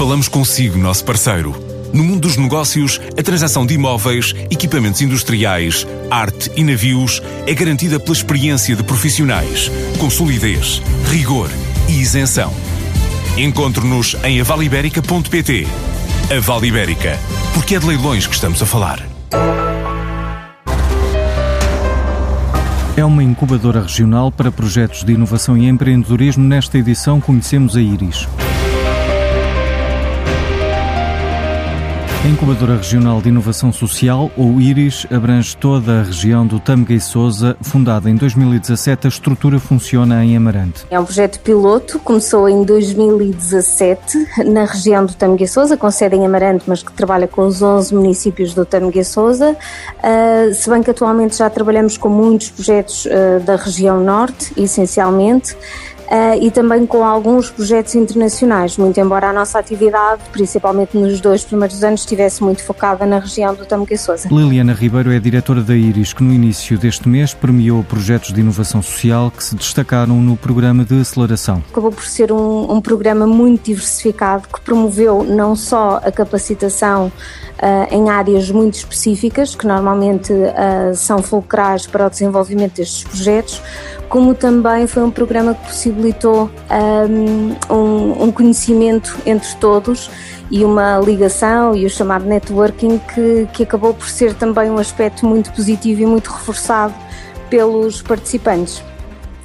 Falamos consigo, nosso parceiro. No mundo dos negócios, a transação de imóveis, equipamentos industriais, arte e navios é garantida pela experiência de profissionais, com solidez, rigor e isenção. Encontre-nos em avaliberica.pt. A Vale Ibérica, porque é de leilões que estamos a falar. É uma incubadora regional para projetos de inovação e empreendedorismo. Nesta edição conhecemos a Iris. A Incubadora Regional de Inovação Social, ou IRIS, abrange toda a região do Tâmega e Sousa. Fundada em 2017, a estrutura funciona em Amarante. É um projeto piloto, começou em 2017 na região do Tâmega e Sousa, com sede em Amarante, mas que trabalha com os 11 municípios do Tâmega e Sousa. Uh, se bem que atualmente já trabalhamos com muitos projetos uh, da região norte, essencialmente e também com alguns projetos internacionais, muito embora a nossa atividade, principalmente nos dois primeiros anos, estivesse muito focada na região do Tamuque Sousa. Liliana Ribeiro é diretora da IRIS, que no início deste mês premiou projetos de inovação social que se destacaram no programa de aceleração. Acabou por ser um, um programa muito diversificado que promoveu não só a capacitação Uh, em áreas muito específicas, que normalmente uh, são fulcrais para o desenvolvimento destes projetos, como também foi um programa que possibilitou um, um conhecimento entre todos e uma ligação e o chamado networking que, que acabou por ser também um aspecto muito positivo e muito reforçado pelos participantes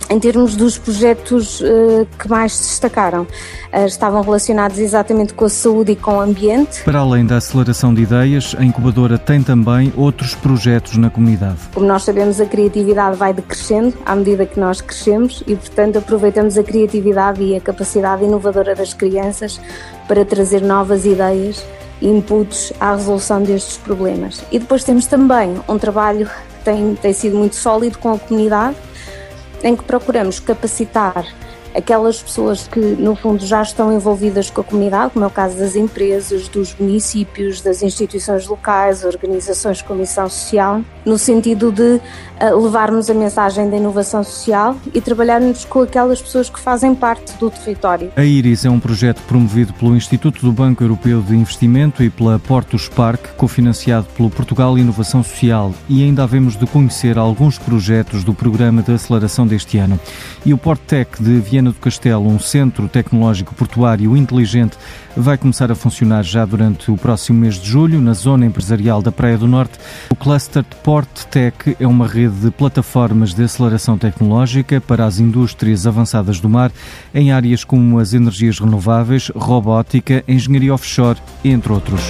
em termos dos projetos uh, que mais se destacaram, uh, estavam relacionados exatamente com a saúde e com o ambiente. Para além da aceleração de ideias, a incubadora tem também outros projetos na comunidade. Como nós sabemos, a criatividade vai decrescendo à medida que nós crescemos e, portanto, aproveitamos a criatividade e a capacidade inovadora das crianças para trazer novas ideias e inputs à resolução destes problemas. E depois temos também um trabalho que tem, tem sido muito sólido com a comunidade em que procuramos capacitar aquelas pessoas que, no fundo, já estão envolvidas com a comunidade, como é o caso das empresas, dos municípios, das instituições locais, organizações de comissão social, no sentido de uh, levarmos a mensagem da inovação social e trabalharmos com aquelas pessoas que fazem parte do território. A IRIS é um projeto promovido pelo Instituto do Banco Europeu de Investimento e pela Portus Park, cofinanciado pelo Portugal Inovação Social, e ainda havemos de conhecer alguns projetos do programa de aceleração deste ano. E o Porttech de Viena Viana do Castelo, um centro tecnológico portuário inteligente, vai começar a funcionar já durante o próximo mês de julho, na zona empresarial da Praia do Norte. O Cluster Port Tech é uma rede de plataformas de aceleração tecnológica para as indústrias avançadas do mar, em áreas como as energias renováveis, robótica, engenharia offshore, entre outros.